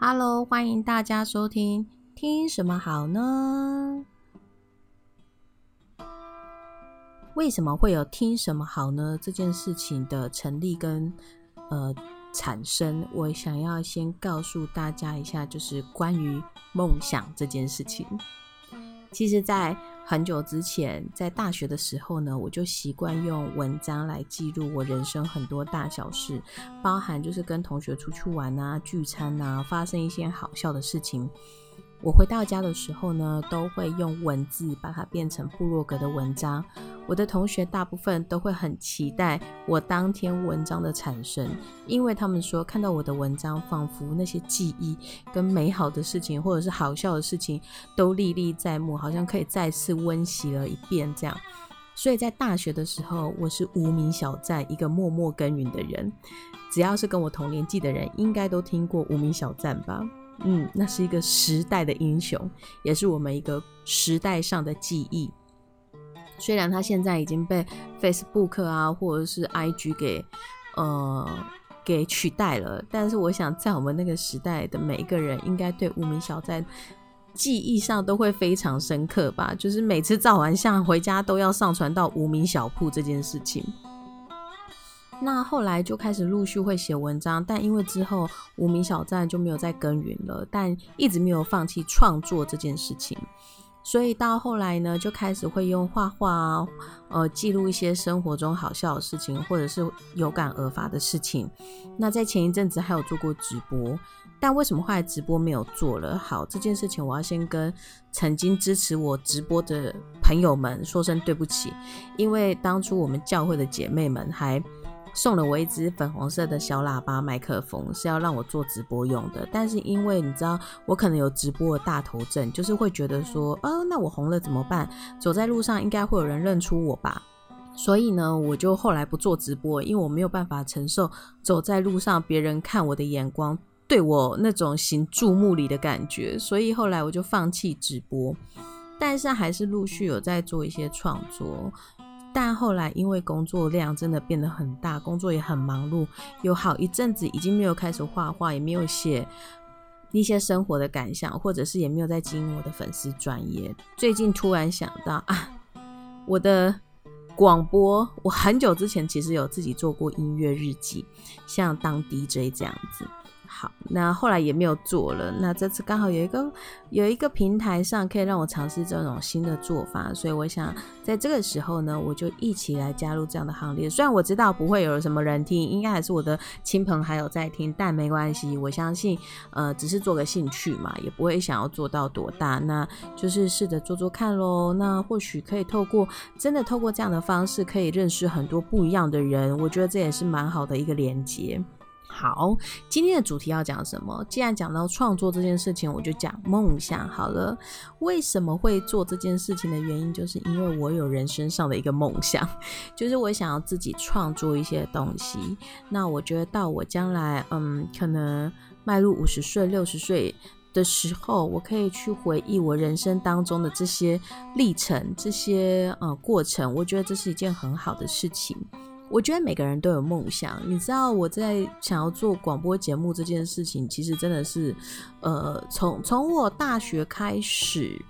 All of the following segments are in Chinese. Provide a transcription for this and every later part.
Hello，欢迎大家收听。听什么好呢？为什么会有听什么好呢？这件事情的成立跟呃产生，我想要先告诉大家一下，就是关于梦想这件事情。其实，在很久之前，在大学的时候呢，我就习惯用文章来记录我人生很多大小事，包含就是跟同学出去玩啊、聚餐啊，发生一些好笑的事情。我回到家的时候呢，都会用文字把它变成部落格的文章。我的同学大部分都会很期待我当天文章的产生，因为他们说看到我的文章，仿佛那些记忆跟美好的事情，或者是好笑的事情都历历在目，好像可以再次温习了一遍这样。所以在大学的时候，我是无名小站一个默默耕耘的人。只要是跟我同年纪的人，应该都听过无名小站吧。嗯，那是一个时代的英雄，也是我们一个时代上的记忆。虽然他现在已经被 Facebook 啊，或者是 IG 给呃给取代了，但是我想在我们那个时代的每一个人，应该对无名小站记忆上都会非常深刻吧。就是每次照完相回家都要上传到无名小铺这件事情。那后来就开始陆续会写文章，但因为之后无名小站就没有再耕耘了，但一直没有放弃创作这件事情，所以到后来呢，就开始会用画画啊，呃，记录一些生活中好笑的事情，或者是有感而发的事情。那在前一阵子还有做过直播，但为什么后来直播没有做了？好，这件事情我要先跟曾经支持我直播的朋友们说声对不起，因为当初我们教会的姐妹们还。送了我一支粉红色的小喇叭麦克风，是要让我做直播用的。但是因为你知道，我可能有直播的大头症，就是会觉得说，哦，那我红了怎么办？走在路上应该会有人认出我吧。所以呢，我就后来不做直播，因为我没有办法承受走在路上别人看我的眼光，对我那种行注目礼的感觉。所以后来我就放弃直播，但是还是陆续有在做一些创作。但后来因为工作量真的变得很大，工作也很忙碌，有好一阵子已经没有开始画画，也没有写一些生活的感想，或者是也没有在经营我的粉丝专业。最近突然想到啊，我的广播，我很久之前其实有自己做过音乐日记，像当 DJ 这样子。好，那后来也没有做了。那这次刚好有一个有一个平台上可以让我尝试这种新的做法，所以我想在这个时候呢，我就一起来加入这样的行列。虽然我知道不会有什么人听，应该还是我的亲朋还有在听，但没关系，我相信，呃，只是做个兴趣嘛，也不会想要做到多大，那就是试着做做看喽。那或许可以透过真的透过这样的方式，可以认识很多不一样的人，我觉得这也是蛮好的一个连接。好，今天的主题要讲什么？既然讲到创作这件事情，我就讲梦想好了。为什么会做这件事情的原因，就是因为我有人生上的一个梦想，就是我想要自己创作一些东西。那我觉得到我将来，嗯，可能迈入五十岁、六十岁的时候，我可以去回忆我人生当中的这些历程、这些呃过程。我觉得这是一件很好的事情。我觉得每个人都有梦想，你知道我在想要做广播节目这件事情，其实真的是，呃，从从我大学开始。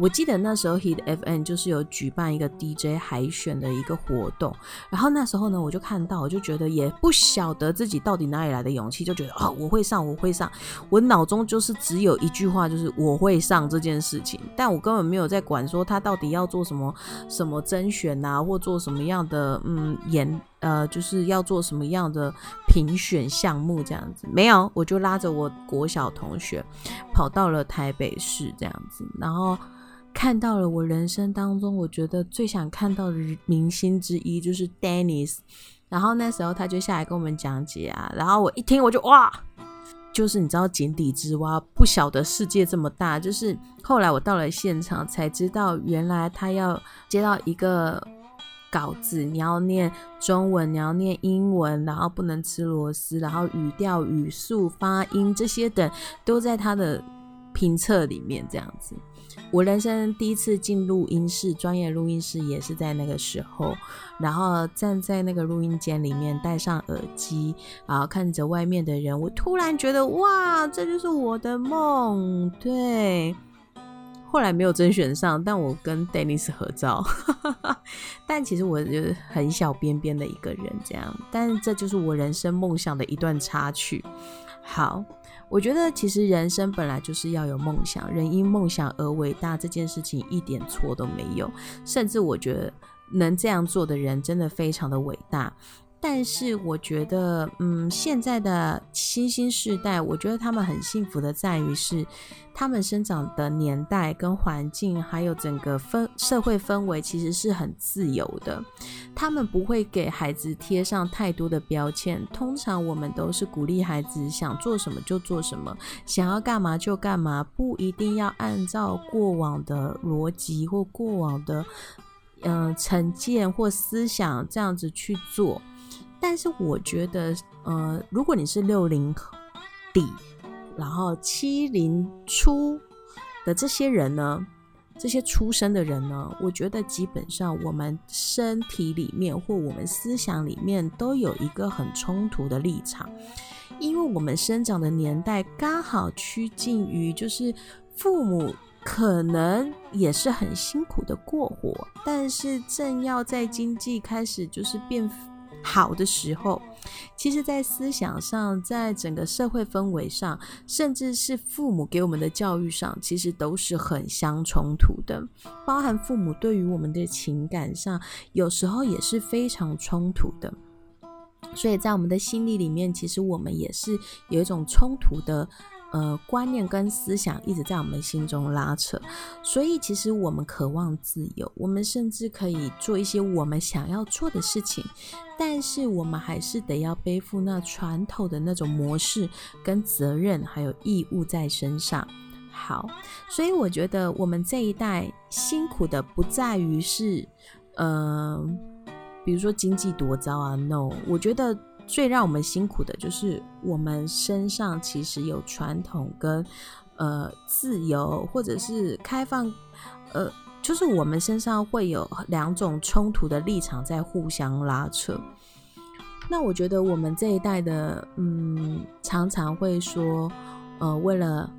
我记得那时候 Hit FM 就是有举办一个 DJ 海选的一个活动，然后那时候呢，我就看到，我就觉得也不晓得自己到底哪里来的勇气，就觉得哦，我会上，我会上，我脑中就是只有一句话，就是我会上这件事情，但我根本没有在管说他到底要做什么什么甄选啊，或做什么样的嗯演呃，就是要做什么样的评选项目这样子，没有，我就拉着我国小同学跑到了台北市这样子，然后。看到了我人生当中，我觉得最想看到的明星之一就是 Dennis，然后那时候他就下来跟我们讲解啊，然后我一听我就哇，就是你知道井底之蛙，不晓得世界这么大。就是后来我到了现场才知道，原来他要接到一个稿子，你要念中文，你要念英文，然后不能吃螺丝，然后语调、语速、发音这些等都在他的评测里面这样子。我人生第一次进录音室，专业录音室也是在那个时候，然后站在那个录音间里面，戴上耳机，然后看着外面的人，我突然觉得哇，这就是我的梦。对，后来没有甄选上，但我跟 Dennis 合照，但其实我就是很小边边的一个人，这样，但这就是我人生梦想的一段插曲。好。我觉得其实人生本来就是要有梦想，人因梦想而伟大，这件事情一点错都没有。甚至我觉得能这样做的人真的非常的伟大。但是我觉得，嗯，现在的新兴世代，我觉得他们很幸福的在于是，他们生长的年代跟环境，还有整个氛社会氛围，其实是很自由的。他们不会给孩子贴上太多的标签。通常我们都是鼓励孩子想做什么就做什么，想要干嘛就干嘛，不一定要按照过往的逻辑或过往的嗯成见或思想这样子去做。但是我觉得，呃，如果你是六零底，然后七零初的这些人呢，这些出生的人呢，我觉得基本上我们身体里面或我们思想里面都有一个很冲突的立场，因为我们生长的年代刚好趋近于，就是父母可能也是很辛苦的过活，但是正要在经济开始就是变。好的时候，其实，在思想上，在整个社会氛围上，甚至是父母给我们的教育上，其实都是很相冲突的。包含父母对于我们的情感上，有时候也是非常冲突的。所以在我们的心理里面，其实我们也是有一种冲突的。呃，观念跟思想一直在我们心中拉扯，所以其实我们渴望自由，我们甚至可以做一些我们想要做的事情，但是我们还是得要背负那传统的那种模式跟责任还有义务在身上。好，所以我觉得我们这一代辛苦的不在于是，呃，比如说经济多糟啊，no，我觉得。最让我们辛苦的就是我们身上其实有传统跟呃自由或者是开放，呃，就是我们身上会有两种冲突的立场在互相拉扯。那我觉得我们这一代的，嗯，常常会说，呃，为了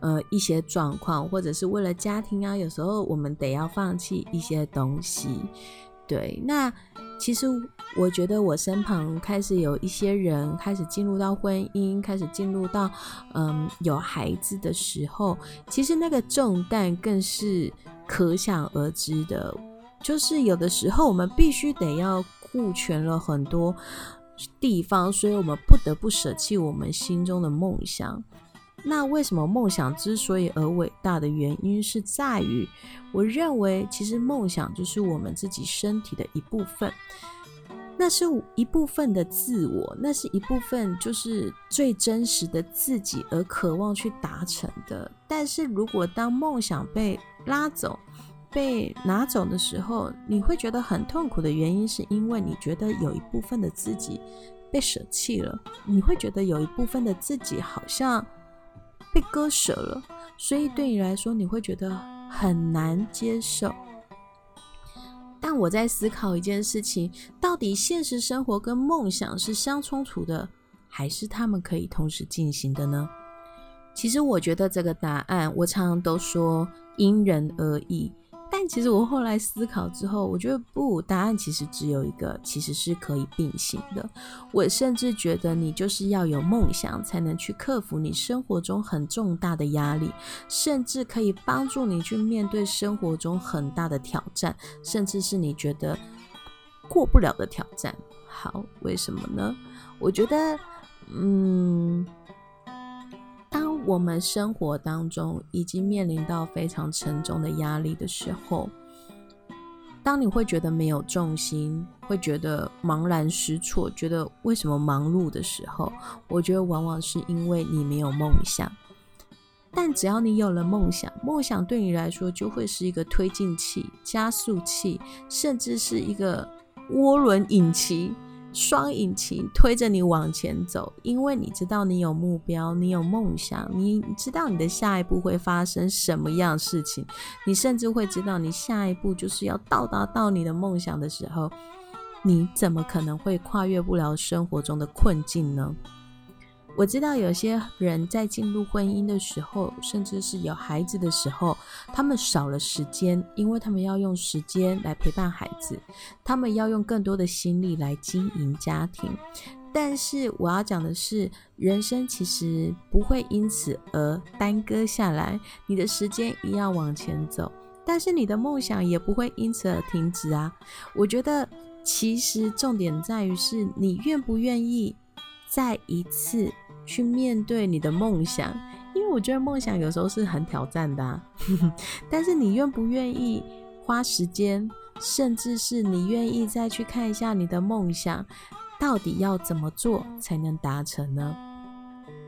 呃一些状况，或者是为了家庭啊，有时候我们得要放弃一些东西。对，那。其实我觉得我身旁开始有一些人开始进入到婚姻，开始进入到嗯有孩子的时候，其实那个重担更是可想而知的。就是有的时候我们必须得要顾全了很多地方，所以我们不得不舍弃我们心中的梦想。那为什么梦想之所以而伟大的原因是在于，我认为其实梦想就是我们自己身体的一部分，那是一部分的自我，那是一部分就是最真实的自己而渴望去达成的。但是如果当梦想被拉走、被拿走的时候，你会觉得很痛苦的原因，是因为你觉得有一部分的自己被舍弃了，你会觉得有一部分的自己好像。被割舍了，所以对你来说，你会觉得很难接受。但我在思考一件事情：到底现实生活跟梦想是相冲突的，还是他们可以同时进行的呢？其实，我觉得这个答案，我常常都说因人而异。但其实我后来思考之后，我觉得不，答案其实只有一个，其实是可以并行的。我甚至觉得你就是要有梦想，才能去克服你生活中很重大的压力，甚至可以帮助你去面对生活中很大的挑战，甚至是你觉得过不了的挑战。好，为什么呢？我觉得，嗯。我们生活当中已经面临到非常沉重的压力的时候，当你会觉得没有重心，会觉得茫然失措，觉得为什么忙碌的时候，我觉得往往是因为你没有梦想。但只要你有了梦想，梦想对你来说就会是一个推进器、加速器，甚至是一个涡轮引擎。双引擎推着你往前走，因为你知道你有目标，你有梦想，你知道你的下一步会发生什么样的事情，你甚至会知道你下一步就是要到达到你的梦想的时候，你怎么可能会跨越不了生活中的困境呢？我知道有些人在进入婚姻的时候，甚至是有孩子的时候，他们少了时间，因为他们要用时间来陪伴孩子，他们要用更多的心力来经营家庭。但是我要讲的是，人生其实不会因此而耽搁下来，你的时间一样往前走，但是你的梦想也不会因此而停止啊。我觉得其实重点在于是你愿不愿意再一次。去面对你的梦想，因为我觉得梦想有时候是很挑战的。但是你愿不愿意花时间，甚至是你愿意再去看一下你的梦想，到底要怎么做才能达成呢？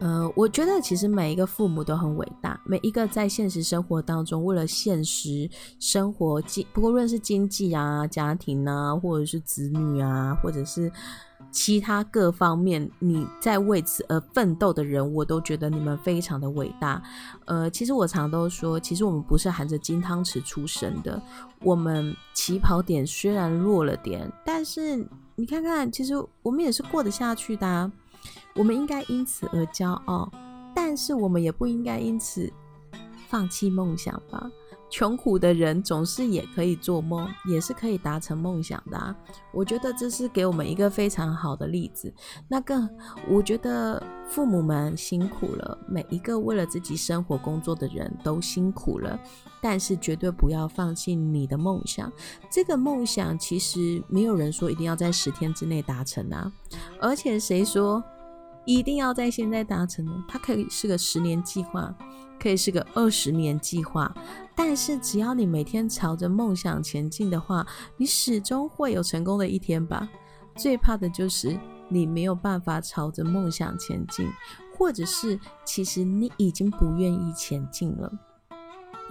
呃，我觉得其实每一个父母都很伟大，每一个在现实生活当中为了现实生活经，不过论是经济啊、家庭啊，或者是子女啊，或者是。其他各方面，你在为此而奋斗的人，我都觉得你们非常的伟大。呃，其实我常都说，其实我们不是含着金汤匙出生的，我们起跑点虽然弱了点，但是你看看，其实我们也是过得下去的。我们应该因此而骄傲，但是我们也不应该因此放弃梦想吧。穷苦的人总是也可以做梦，也是可以达成梦想的啊！我觉得这是给我们一个非常好的例子。那更，我觉得父母们辛苦了，每一个为了自己生活工作的人都辛苦了，但是绝对不要放弃你的梦想。这个梦想其实没有人说一定要在十天之内达成啊，而且谁说一定要在现在达成呢？它可以是个十年计划。可以是个二十年计划，但是只要你每天朝着梦想前进的话，你始终会有成功的一天吧。最怕的就是你没有办法朝着梦想前进，或者是其实你已经不愿意前进了，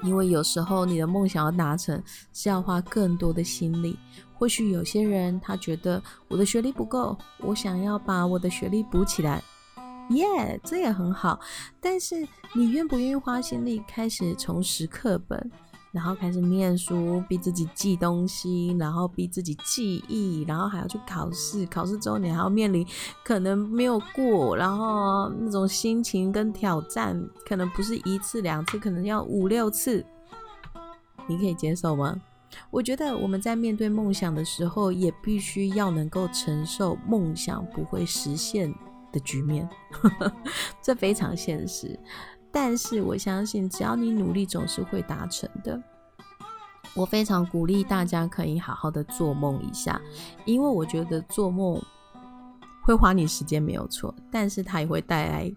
因为有时候你的梦想要达成是要花更多的心力。或许有些人他觉得我的学历不够，我想要把我的学历补起来。耶，这也很好，但是你愿不愿意花心力开始重拾课本，然后开始念书，逼自己记东西，然后逼自己记忆，然后还要去考试，考试之后你还要面临可能没有过，然后那种心情跟挑战，可能不是一次两次，可能要五六次，你可以接受吗？我觉得我们在面对梦想的时候，也必须要能够承受梦想不会实现。的局面，这非常现实。但是我相信，只要你努力，总是会达成的。我非常鼓励大家可以好好的做梦一下，因为我觉得做梦会花你时间没有错，但是它也会带来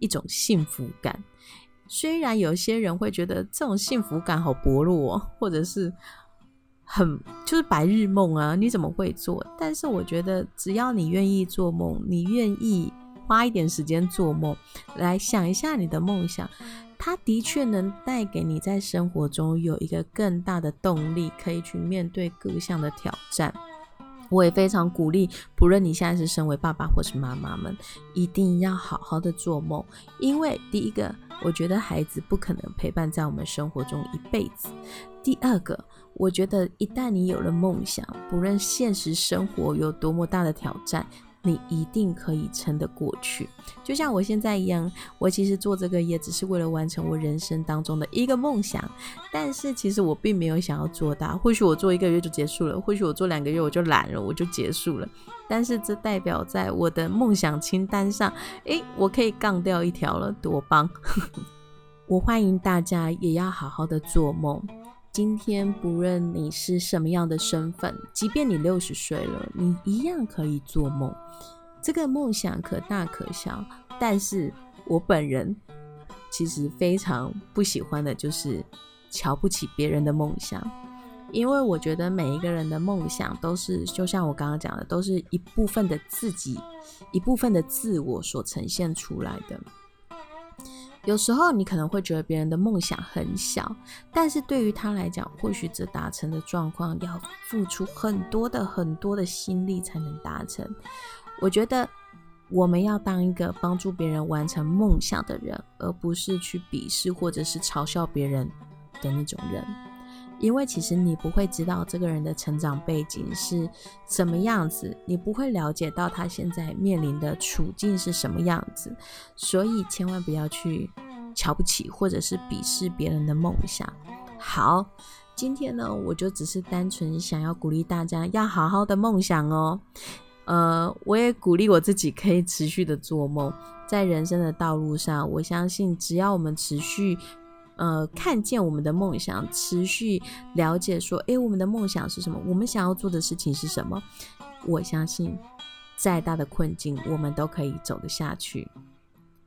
一种幸福感。虽然有些人会觉得这种幸福感好薄弱，哦或者是。很就是白日梦啊！你怎么会做？但是我觉得，只要你愿意做梦，你愿意花一点时间做梦，来想一下你的梦想，它的确能带给你在生活中有一个更大的动力，可以去面对各项的挑战。我也非常鼓励，不论你现在是身为爸爸或是妈妈们，一定要好好的做梦，因为第一个，我觉得孩子不可能陪伴在我们生活中一辈子；第二个。我觉得，一旦你有了梦想，不论现实生活有多么大的挑战，你一定可以撑得过去。就像我现在一样，我其实做这个也只是为了完成我人生当中的一个梦想。但是，其实我并没有想要做大。或许我做一个月就结束了，或许我做两个月我就懒了，我就结束了。但是，这代表在我的梦想清单上，诶，我可以杠掉一条了，多棒！我欢迎大家也要好好的做梦。今天不论你是什么样的身份，即便你六十岁了，你一样可以做梦。这个梦想可大可小，但是我本人其实非常不喜欢的就是瞧不起别人的梦想，因为我觉得每一个人的梦想都是，就像我刚刚讲的，都是一部分的自己，一部分的自我所呈现出来的。有时候你可能会觉得别人的梦想很小，但是对于他来讲，或许这达成的状况要付出很多的很多的心力才能达成。我觉得我们要当一个帮助别人完成梦想的人，而不是去鄙视或者是嘲笑别人的那种人。因为其实你不会知道这个人的成长背景是什么样子，你不会了解到他现在面临的处境是什么样子，所以千万不要去瞧不起或者是鄙视别人的梦想。好，今天呢，我就只是单纯想要鼓励大家要好好的梦想哦。呃，我也鼓励我自己可以持续的做梦，在人生的道路上，我相信只要我们持续。呃，看见我们的梦想，持续了解说，诶，我们的梦想是什么？我们想要做的事情是什么？我相信，再大的困境，我们都可以走得下去。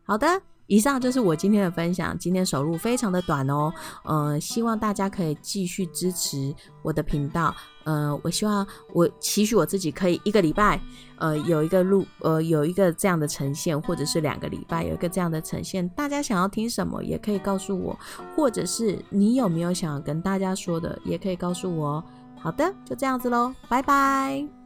好的。以上就是我今天的分享。今天收入非常的短哦，呃，希望大家可以继续支持我的频道。呃，我希望我期许我自己可以一个礼拜，呃，有一个录，呃，有一个这样的呈现，或者是两个礼拜有一个这样的呈现。大家想要听什么，也可以告诉我，或者是你有没有想要跟大家说的，也可以告诉我。好的，就这样子喽，拜拜。